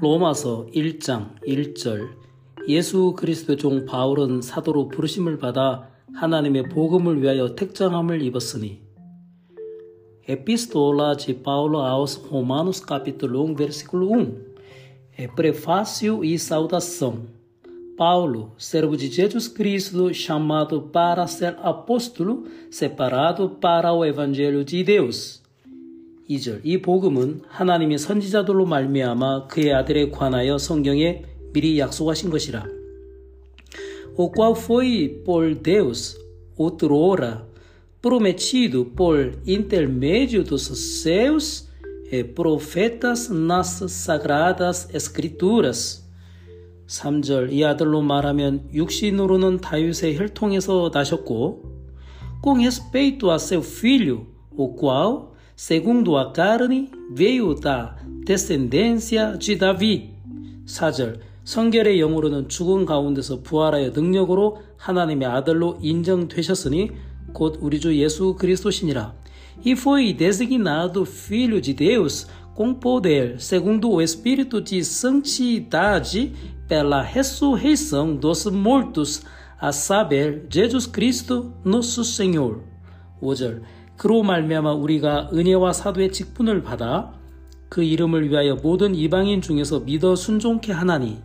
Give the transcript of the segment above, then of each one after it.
로마서 1장 1절 예수 그리스도의 종 바울은 사도로 부르심을 받아 하나님의 복음을 위하여 택정함을 입었으니 Epístola de Paulo aos Romanos capítulo 1 versículo 1 é prefácio e saudação Paulo, servo de Jesus Cristo, chamado para ser apóstolo, separado para o evangelho de Deus. 2절 이 복음은 하나님의 선지자들로 말미암아 그의 아들에 관하여 성경에 미리 약속하신 것이라. O qual foi por Deus outrora prometido por intermédio dos seus profetas nas sagradas escrituras. 3절 이 아들로 말하면 육신으로는 다윗의 혈통에서 나셨고 com respeito a seu filho, o qual segundo a carne, veio da descendência de Davi. 4절 성결의 영으로는 죽은 가운데서 부활하여 능력으로 하나님의 아들로 인정되셨으니 곧 우리 주 예수 그리스도시니라. E foi designado Filho de Deus com poder, segundo o Espírito de santidade, pela ressurreição dos mortos, a saber, Jesus Cristo, nosso Senhor. 5절 그로 말미암아 우리가 은혜와 사도의 직분을 받아 그 이름을 위하여 모든 이방인 중에서 믿어 순종케 하나니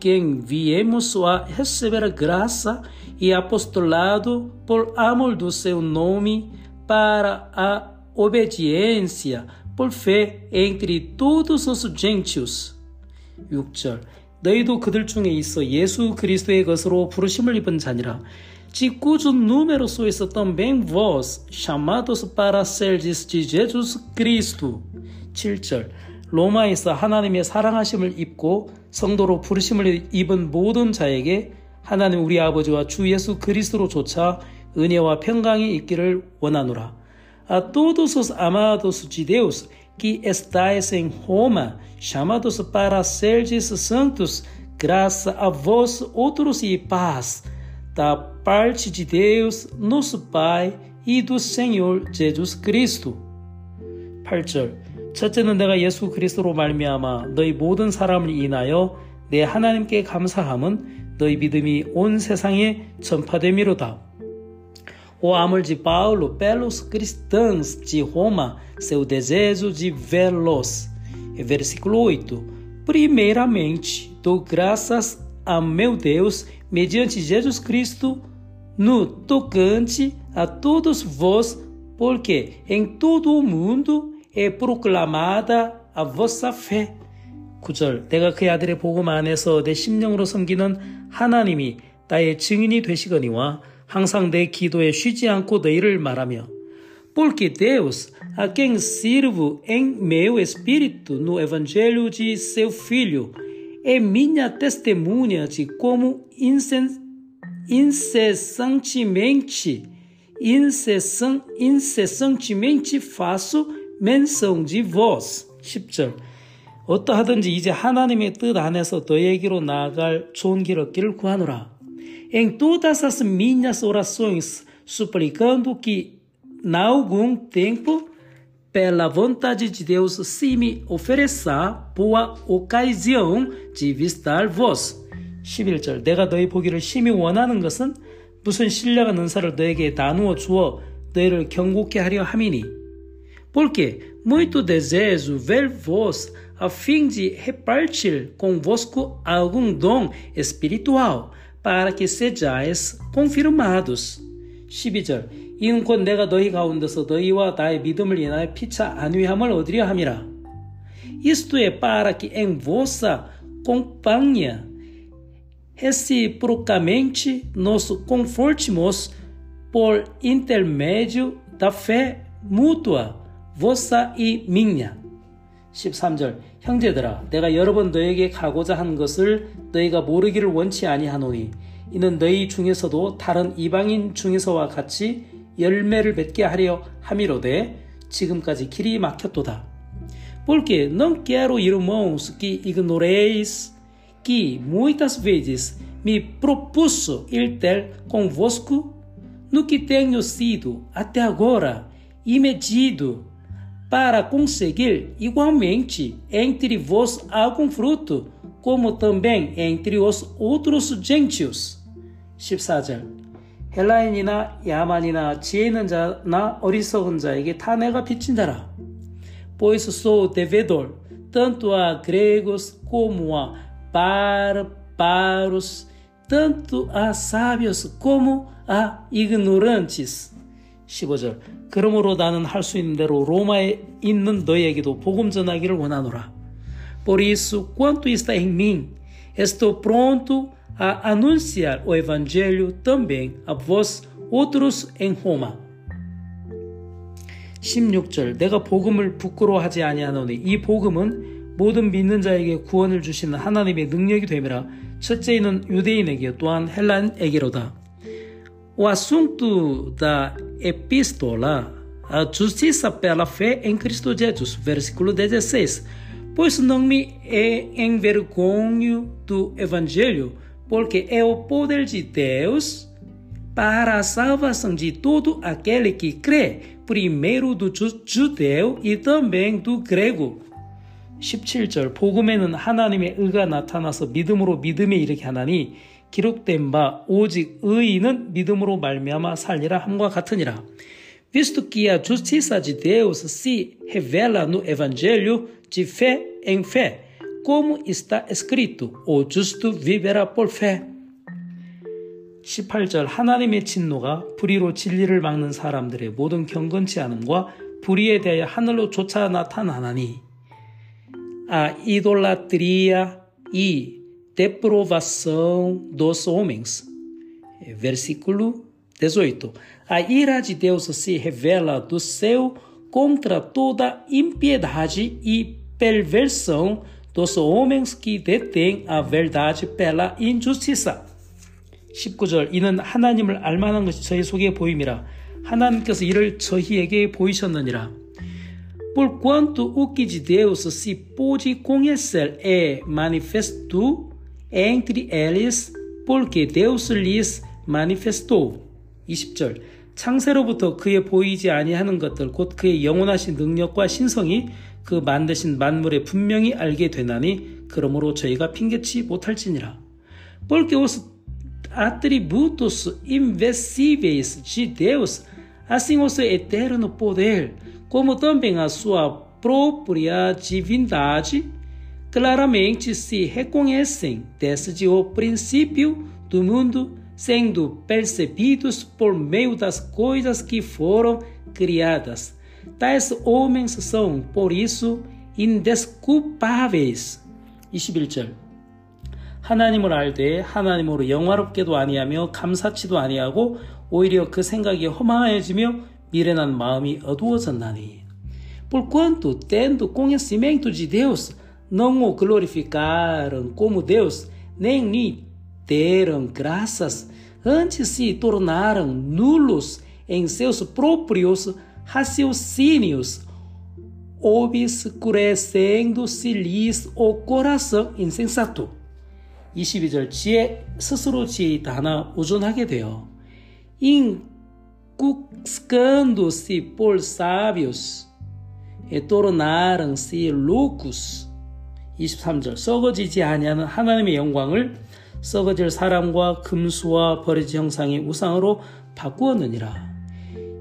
quem viemos a receber a graça e apostolado por amor do seu nome para a obediência por fé entre todos os gentios. 6절 너희도 그들 중에 있어 예수 그리스도의 것으로 부르심을 입은 자니라 de cujo número sois também vós, chamados para serdes de Jesus Cristo. 7절 로마에서 하나님의 사랑하심을 입고 성도로 부르심을 입은 모든 자에게 하나님 우리 아버지와 주 예수 그리스도로 조차 은혜와 평강이 있기를 원하노라. A todos os amados de Deus que estáis em Roma, chamados para serdes santos, graça a vós outros e paz da parte de Deus, nosso Pai e do Senhor Jesus Cristo. 8절 첫째는 내가 예수 그리스도로 말미암아 너희 모든 사람을 인하여 내 하나님께 감사함은 너희 믿음이 온 세상에 전파됨이로다. O amor de Paulo pelos cristãos de Roma, seu desejo de vê-los. Versículo 8. Primeiramente, dou graças a meu Deus mediante Jesus Cristo, no tocante a todos vós, porque em todo o mundo é proclamada a vossa fé. 9절 내가 그 아들의 복음 안에서 내 심령으로 섬기는 하나님이 나의 증인이 되시거니와 항상 내 기도에 쉬지 않고 너희를 말하며 porque Deus, a quem sirvo em meu espírito no evangelho de seu filho, é minha testemunha de como incessantemente, incessan, incessantemente faço menção de vós. 10절. 어떠하든지 이제 하나님의 뜻 안에서 너에게로 나아갈 좋은 길 얻기를 구하노라. Em todas as minhas orações, suplicando que, na algum tempo, pela vontade de Deus, se me ofereça boa ocasião de visitar vos. 11절 내가 너희 보기를 심히 원하는 것은 무슨 신뢰가 은사를 너에게 나누어 주어 너희를 경고케 하려 함이니 porque muito desejo ver-vos a fim de repartir convosco algum dom espiritual para que sejais confirmados. 12절 이는 곧 내가 너희 가운데서 너희와 나의 믿음을 인하여 피차 안위함을 얻으려 함이라. É para que em vossa companhia reciprocamente nos confortemos por intermédio da fé mútua, vossa e minha. 13절 형제들아 내가 여러 번 너에게 가고자 한 것을 너희가 모르기를 원치 아니하노니 이는 너희 중에서도 다른 이방인 중에서와 같이 열매를 맺게 하려 함이로되 지금까지 길이 막혔도다. Porque não quero, irmãos, que ignoreis que muitas vezes me propus ir ter convosco no que tenho sido até agora e medido para conseguir igualmente entre vós algum fruto, como também entre os outros gentios. 14절 헬라인이나 야만이나 지혜 있는 자나 어리석은 자에게 다 내가 빚진 자라. Pois sou devedor, tanto a gregos como a bárbaros, tanto a sábios como a ignorantes. 15절 그러므로 나는 할 수 있는 대로 로마에 있는 너희에게도 복음 전하기를 원하노라. Por isso, quanto está em mim, estou pronto a anunciar o evangelho também a vós outros em Roma. 16절 내가 복음을 부끄러워하지 아니하노니 이 복음은 모든 믿는 자에게 구원을 주시는 하나님의 능력이 됨이라 첫째는 유대인에게 또한 헬란에게로다. O assunto da epístola, a justiça pela fé em Cristo Jesus, versículo 16. Pois não me envergonho do evangelho, porque é o poder de Deus para a salvação de todo aquele que crê, primeiro do judeu e também do grego. 17절 복음에는 하나님의 의가 나타나서 믿음으로 믿음에 이르게 하나니 기록된 바 오직 의인은 믿음으로 말미암아 살리라 함과 같으니라. Visto que a justiça de Deus se revela no evangelho de fé em fé, como está escrito: o justo viverá por fé. 18절 하나님의 진노가 불의로 진리를 막는 사람들의 모든 경건치 않음과 불의에 대하여 하늘로 쫓아 나타나나니 a idolatria e deprovação dos homens. Versículo 18. A ira de Deus se revela do céu contra toda impiedade e perversão dos homens que detêm a verdade pela injustiça. 19절 이는 하나님을 알만한 것이 저희 속에 보임이라 하나님께서 이를 저희에게 보이셨느니라 Porquanto o que de Deus se pôde conhecer é manifesto entre eles, porque Deus lhes manifestou. 20절 창세로부터 그의 보이지 아니하는 것들 곧 그의 영원하신 능력과 신성이 그 만드신 만물에 분명히 알게 되나니 그러므로 저희가 핑계치 못할지니라. Porque os atributos invisíveis de Deus, assim o seu eterno poder, como também a sua própria divindade, claramente se reconhecem desde o princípio do mundo, sendo percebidos por meio das coisas que foram criadas. Tais homens são, por isso, indesculpáveis. 21절 하나님을 알되 하나님으로 영화롭게도 아니하며 감사치도 아니하고 오히려 그 생각이 허망해지며 미련한 마음이 어두워졌나니. Porquanto, tendo conhecimento de Deus, não o glorificaram como Deus, nem lhe deram graças, antes se tornaram nulos em seus próprios raciocínios, obscurecendo-se-lhes o coração insensato. 22절 지혜 스스로 지혜 있다 하나 우존하게 되어 por sábios e tornaram-se loucos 23절 썩어지지 아니하는 하나님의 영광을 썩어질 사람과 금수와 버려진 형상의 우상으로 바꾸었느니라.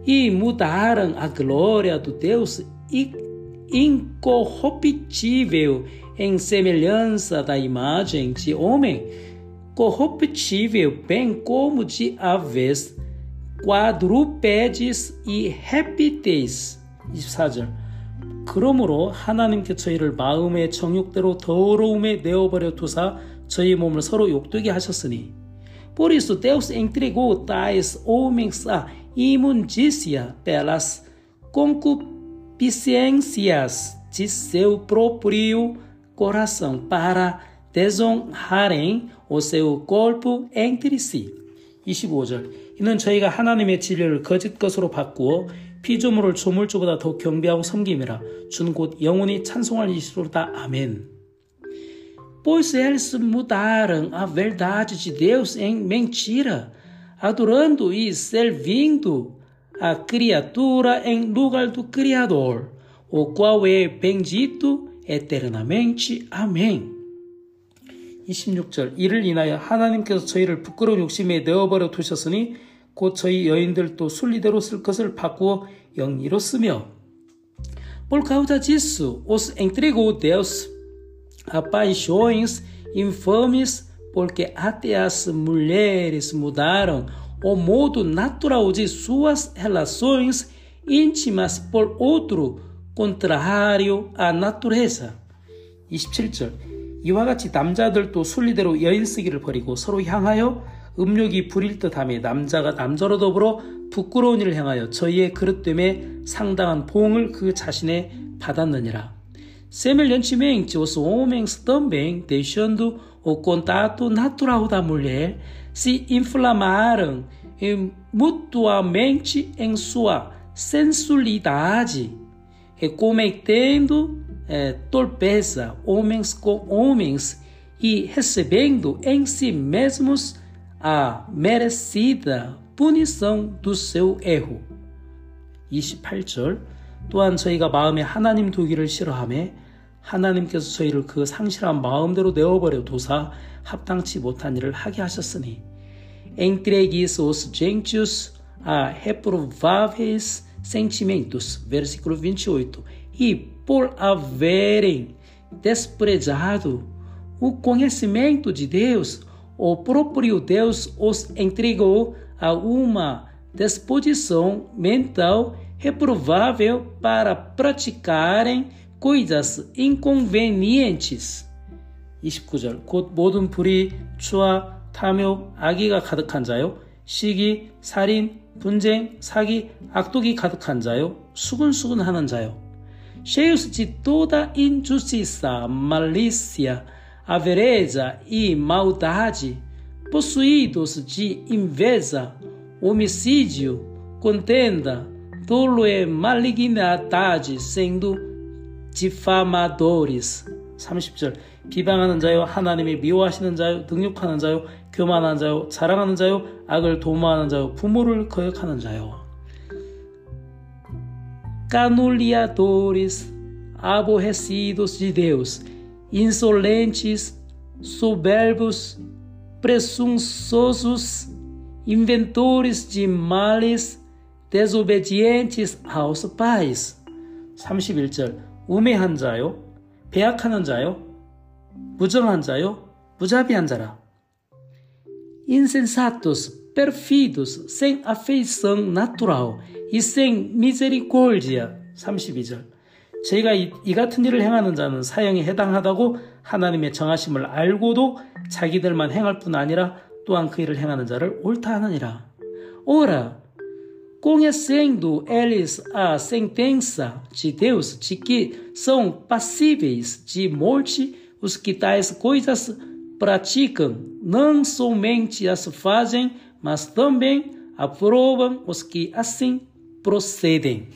E mudaram a glória do Deus incorruptível em semelhança da imagem de homem, corruptível, bem como de aves, quadrúpedes e répteis. 24절. 그러므로 하나님께 저희를 마음의 정욕대로 더러움에 내어버려 두사 저희 몸을 서로 욕되게 하셨으니 Por isso Deus entregou tais homens à imundícia pelas concupiscências de seu próprio coração para desonrarem o seu corpo entre si. 25절 이는 저희가 하나님의 진리를 거짓 것으로 바꾸어 피조물을 조물주보다 더 경배하고 섬김이라 주는 곧 영원히 찬송할 이시로다. 아멘. Pois eles mudaram a verdade de Deus em mentira, adorando e servindo a criatura em lugar do Criador, o qual é bendito eternamente. Amém. 26절 이를 인하여 하나님께서 저희를 부끄러운 욕심에 내어버려 두셨으니 곧 저희 여인들도 순리대로 쓸 것을 바꾸어 영리로 쓰며 Por causa disso, os entregou Deus a paixões infames, porque até as mulheres mudaram o modo natural de suas relações íntimas por outro contrário à natureza. 27절 이와 같이 남자들도 순리대로 여인 쓰기를 버리고 서로 향하여 음욕이 부릴 듯함에 남자가 남자로 더불어 부끄러운 일을 향하여 저희의 그릇됨에 상당한 보응을 그 자신에 받았느니라. Semelhantemente, os homens também, deixando o contato natural da mulher, se inflamaram mutuamente em sua sensualidade, e cometendo é, torpeza homens com homens e recebendo em si mesmos a merecida punição do seu erro. 28절 또한 저희가 마음에 하나님 두기를 싫어함에 하나님께서 저희를 그 상실한 마음대로 내어버려 도사 합당치 못한 일을 하게 하셨으니 entregues os gentios a reprováveis sentimentos versículo 28 e por haverem desprezado o conhecimento de Deus o próprio Deus os entregou a uma disposição mental reprovável para praticarem coisas inconvenientes. 29절 곧 모든 불의, 추와, 탐욕, 악의가 가득한 자요 시기, 살인, 분쟁, 사기, 악독이 가득한 자요 수근수근 하는 자요 cheios de toda injustiça, malícia, avareza e maldade, possuídos de inveja, homicídio, contenda, dolo e malignidade, sendo difamadores. 30절 비방하는 자요 하나님이 미워하시는 자요 능욕하는 자요 교만한 자요 자랑하는 자요 악을 도모하는 자요 부모를 거역하는 자요 canuliadores aborrecidos de Deus insolentes soberbos presunçosos inventores de males desobedientes aos pais 31절 우매한 자요, 배약하는 자요, 무정한 자요, 무자비한 자라. Insensatos, perfidos, sem afeição natural e sem misericórdia. 32절. 저희가 이, 이, 같은 일을 행하는 자는 사형에 해당하다고 하나님의 정하심을 알고도 자기들만 행할 뿐 아니라 또한 그 일을 행하는 자를 옳다 하느니라. Ora, conhecendo eles a sentença de Deus de que são passíveis de morte os que tais coisas praticam, não somente as fazem, mas também aprovam os que assim procedem.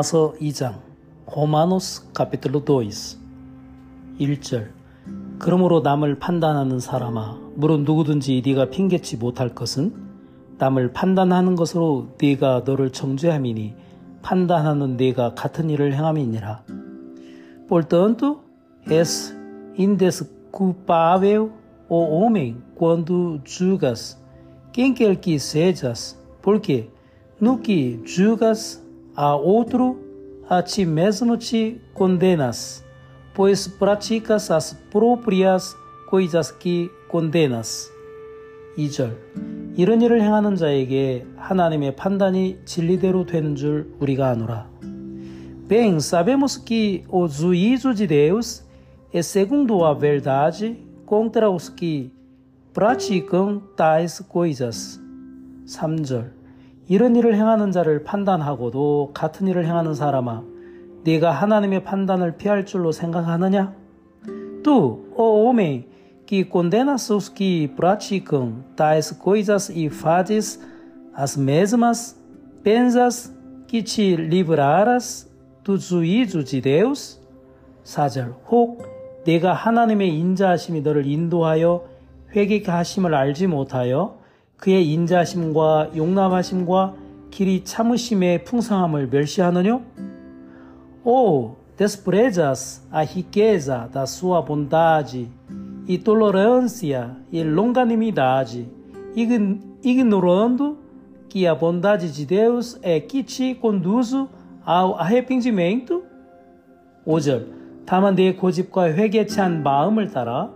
로마서 2장 호마노스 카피틀로 2 1절. 그러므로 남을 판단하는 사람아 물론 누구든지 네가 핑계치 못할 것은 남을 판단하는 것으로 네가 너를 정죄함이니 판단하는 네가 같은 일을 행함이니라. Portanto, és indesculpável o homem quando a outro, a ti mesmo te condenas, pois praticas as próprias coisas que condenas. 2절 이런 일을 행하는 자에게 하나님의 판단이 진리대로 되는 줄 우리가 아노라. Bem, sabemos que o juízo de Deus é segundo a verdade contra os que praticam tais coisas. 3절 이런 일을 행하는 자를 판단하고도 같은 일을 행하는 사람아, 네가 하나님의 판단을 피할 줄로 생각하느냐? Tu, ó homem, que condenas os que praticam tais coisas e fazes as mesmas, pensas que te livrarás do juízo de Deus? 4절 혹 내가 하나님의 인자하심이 너를 인도하여 회개케 하심을 알지 못하여 그의 인자하심과 용납하심과 길이 참으심의 풍성함을 멸시하느뇨? 오, desprezas a riqueza da sua bondade e tolerância e longanimidade, ignorando que a bondade de Deus é que te conduz ao arrependimento? 5절 다만 내 고집과 회개에 찬 마음을 따라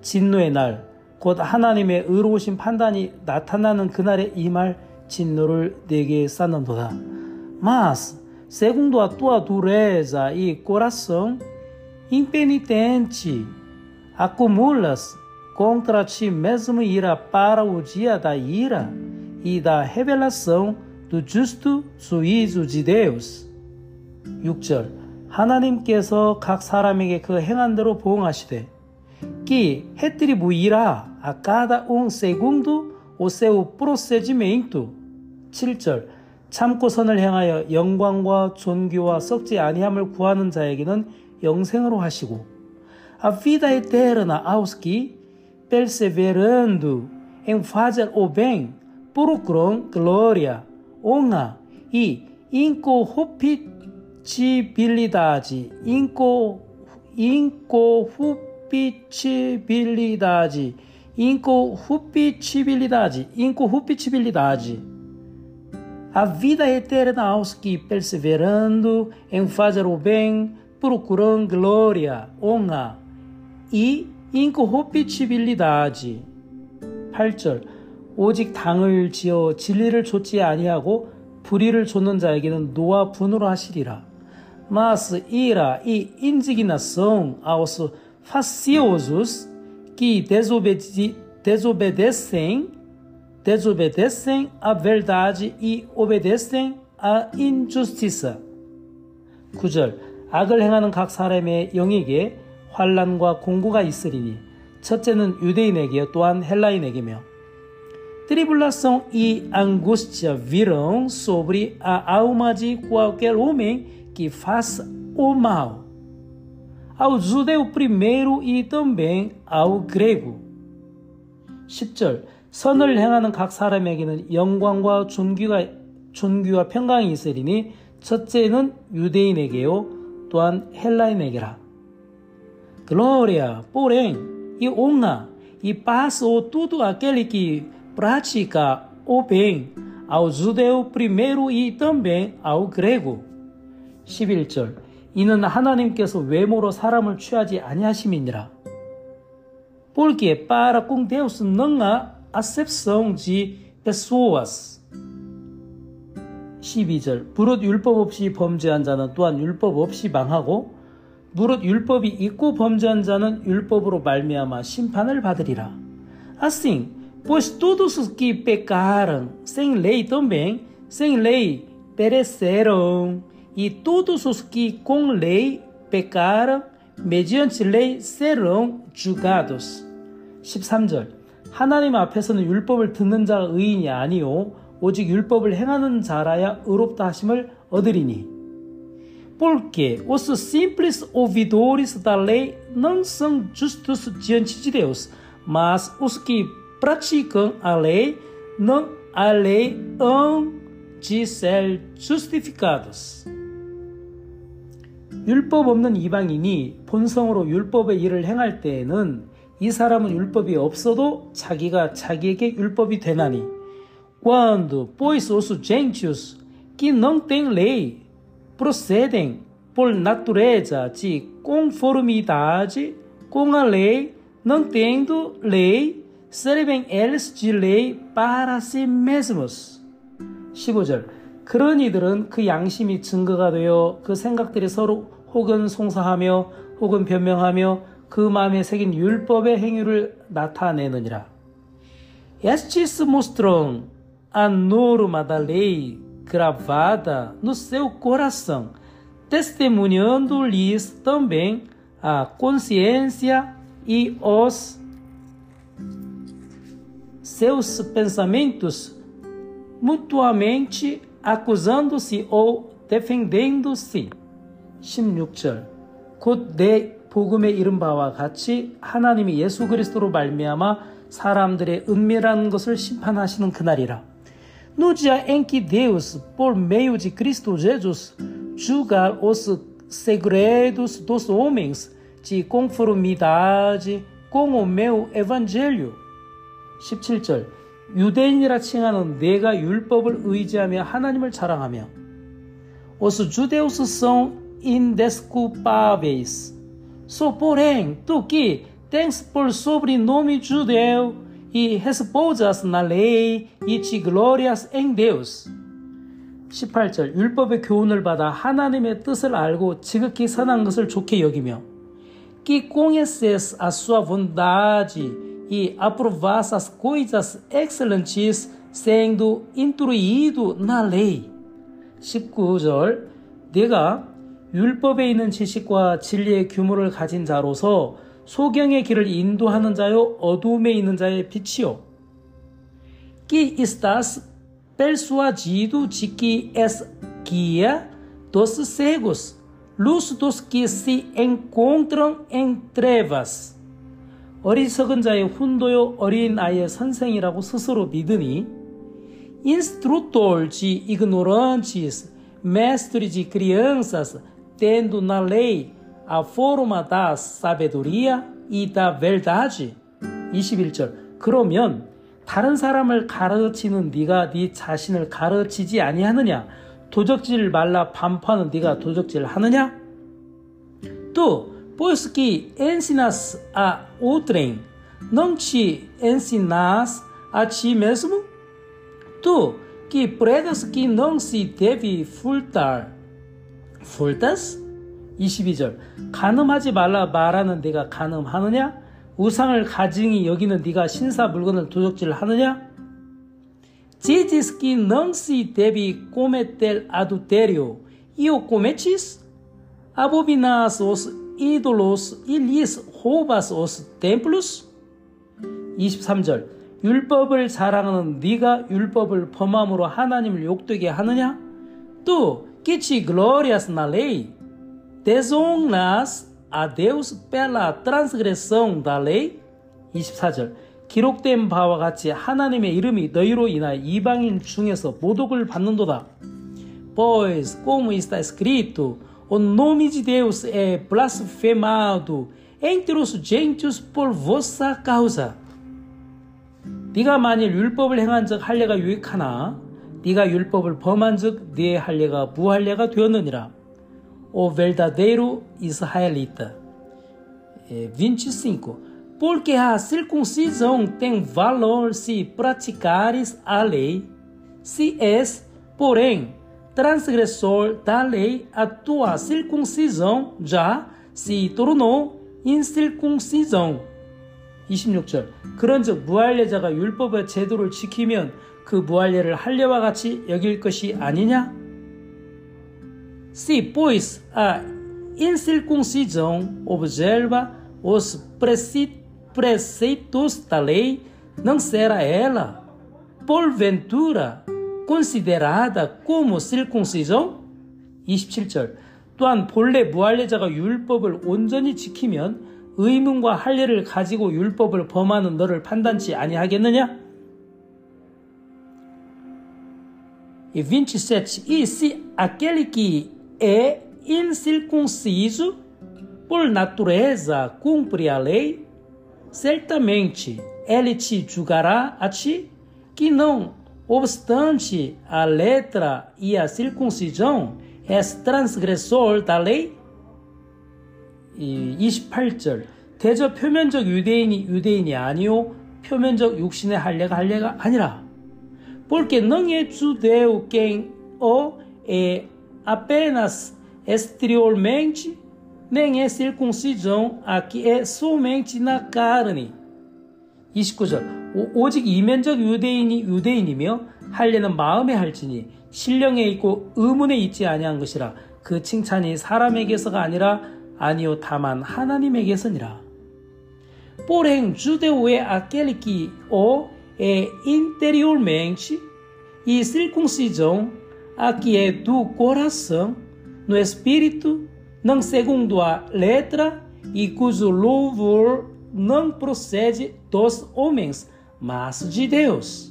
진노의 날, 곧 하나님의 의로우신 판단이 나타나는 그날에 임할 진노를 내게 쌓는도다. Mas, segundo a tua dureza e coração impenitente, acumulas contra ti mesmo ira para o dia da ira e da revelação do justo juízo de Deus. 6절 하나님께서 각 사람에게 그 행한 대로 보응하시되 que retribuirá a cada um segundo o seu procedimento. 7절 참고 선을 행하여 영광과 존귀와 썩지 아니함을 구하는 자에게는 영생으로 하시고 a vida eterna aos que perseverando em fazer o bem procuram glória, honra e incorruptibilidade, inco, incorruptibilidade, incorruptibilidade, incorruptibilidade. A vida eterna aos que, perseverando em fazer o bem, procuram glória, honra e incorruptibilidade. 8절 오직 당을 지어 진리를 좇지 아니하고 불의를 좇는 자에게는 노와 분으로 하시리라. Mas ira e indignação aos faciosos que desobede desobedecem, desobedecem a verdade e obedecem a injustiça. 9절 악을 행하는 각 사람의 영에게 환란과 공고가 있으리니 첫째는 유대인에게 또한 헬라인에게며 tribulação e angústia virão sobre a alma de qualquer homem que faça o mal, Ao judeu primeiro e também ao grego. 10절 선을 행하는 각 사람에게는 영광과 존귀가 존귀와 평강이 있으리니 첫째는 유대인에게요 또한 헬라인에게라. Glória, porém, e honra e paz ou tudo aquele que pratica o bem ao judeu primeiro e também ao grego. 11절 이는 하나님께서 외모로 사람을 취하지 아니하심이니라. Com Deus não há acepção de pessoas. 12절 무릇 율법 없이 범죄한 자는 또한 율법 없이 망하고 무릇 율법이 있고 범죄한 자는 율법으로 말미암아 심판을 받으리라. Que pecaram sem lei também, sem lei, pereceram. E todos os que com lei pecaram, mediante lei serão julgados. 13절 하나님 앞에서는 율법을 듣는 자가 의인이 아니요 오직 율법을 행하는 자라야 의롭다 하심을 얻으리니 porque os simples ouvidores da lei não são justos diante de Deus mas os que praticam a lei, não a lei hão de ser justificados. 율법 없는 이방인이 본성으로 율법의 일을 행할 때에는 이 사람은 율법이 없어도 자기가 자기에게 율법이 되나니 quando pois os gentios que não têm lei procedem por natureza de conformidade com a lei, não tendo lei, servem eles de lei para si mesmos. 15절 그런 이들은 그 양심이 증거가 되어 그 생각들이 서로 혹은 송사하며 혹은 변명하며 그 마음에 새긴 율법의 행위를 나타내느니라. Estes mostram a norma da lei gravada no seu coração, testemunhando-lhes também a consciência e os seus pensamentos mutuamente acusando-se ou defendendo-se. 16절 곧 내 복음에 이른 바와 같이 하나님이 예수 그리스도로 말미암아 사람들의 은밀한 것을 심판하시는 그날이라. Que Deus, por meio de Cristo Jesus, julgar os segredos dos homens de conformidade com o meu evangelho. 17절 유대인이라 칭하는 내가 율법을 의지하며 하나님을 자랑하며 os judeus são indesculpáveis. Sou, porém, tu que tens por sobrenome judeu e repousas na lei e te glorias em Deus. 18절 율법의 교훈을 받아 하나님의 뜻을 알고 지극히 선한 것을 좋게 여기며 que conheces a sua vontade e aprovas as coisas excelentes sendo instruído na lei. 19절 내가 율법에 있는 지식과 진리의 규모를 가진 자로서 소경의 길을 인도하는 자요 어둠에 있는 자의 빛이요. Estás persuadido de que és guia dos cegos, luz dos que se encontram em trevas. 어리석은 자의 훈도요 어린 아이의 선생이라고 스스로 믿으니 ignorantes, mestre de crianças, tendo na lei a forma da sabedoria e da verdade. 21절. 그러면 다른 사람을 가르치는 네가 네 자신을 가르치지 아니하느냐? 도적질 말라 반포하는 네가 도적질 하느냐? 또 te ensinas a ti mesmo? Tu que pregas que não se deve furtar, furtas? 22절 간음하지 말라 말하는 네가 간음하느냐? 우상을 가증히 여기는 네가 신사 물건을 도적질 하느냐? Dizes que não se deve cometer adultério e o cometes? Abominas os ídolos e lhes roubas os templos? 23절 율법을 자랑하는 네가 율법을 범함으로 하나님을 욕되게 하느냐? 또 que te glorias na lei? desonras a Deus pela transgressão da lei? 24절 기록된 바와 같이 하나님의 이름이 너희로 인하여 이방인 중에서 모독을 받는도다. Pois, como está escrito, o nome de Deus é blasfemado entre os gentios por vossa causa. 네가 만일 율법을 행한 즉 할례가 유익하나 네가 율법을 범한즉 네 할례가 무할례가 되었느니라. o verdadeiro israelita. 25. Porque a circuncisão tem valor se praticares a lei, se és, porém, transgressor da lei, a tua circuncisão já se tornou incircuncisão. 26절 그런즉 무할례자가 율법의 제도를 지키면 그 무할례를 할례와 같이 여길 것이 아니냐? Se, pois, a incircuncisão observa os preceitos da lei, não será ela, porventura, considerada como circuncisão? 27절. 또한 본래 무할례자가 율법을 온전히 지키면 의문과 할례를 가지고 율법을 범하는 너를 판단치 아니하겠느냐? 27. E se aquele que é incircunciso, por natureza cumpre a lei, certamente ele te julgará a ti, que não obstante a letra e a circuncisão, és transgressor da lei? 28절 대저 표면적 유대인이 유대인이 아니요 표면적 육신의 할례가 할례가 아니라 porque não é judeu quem o é apenas exteriormente, nem é circuncisão, aqui é somente na carne. 29절 오직 이면적 유대인이 유대인이며 할례는 마음에 할지니 신령에 있고 의문에 있지 아니한 것이라 그 칭찬이 사람에게서가 아니라 아니요 다만 하나님에게서니라. Porém, judeu é aquele que o é interiormente e circuncisão a que é do coração, no espírito, não segundo a letra e cujo louvor não procede dos homens, mas de Deus.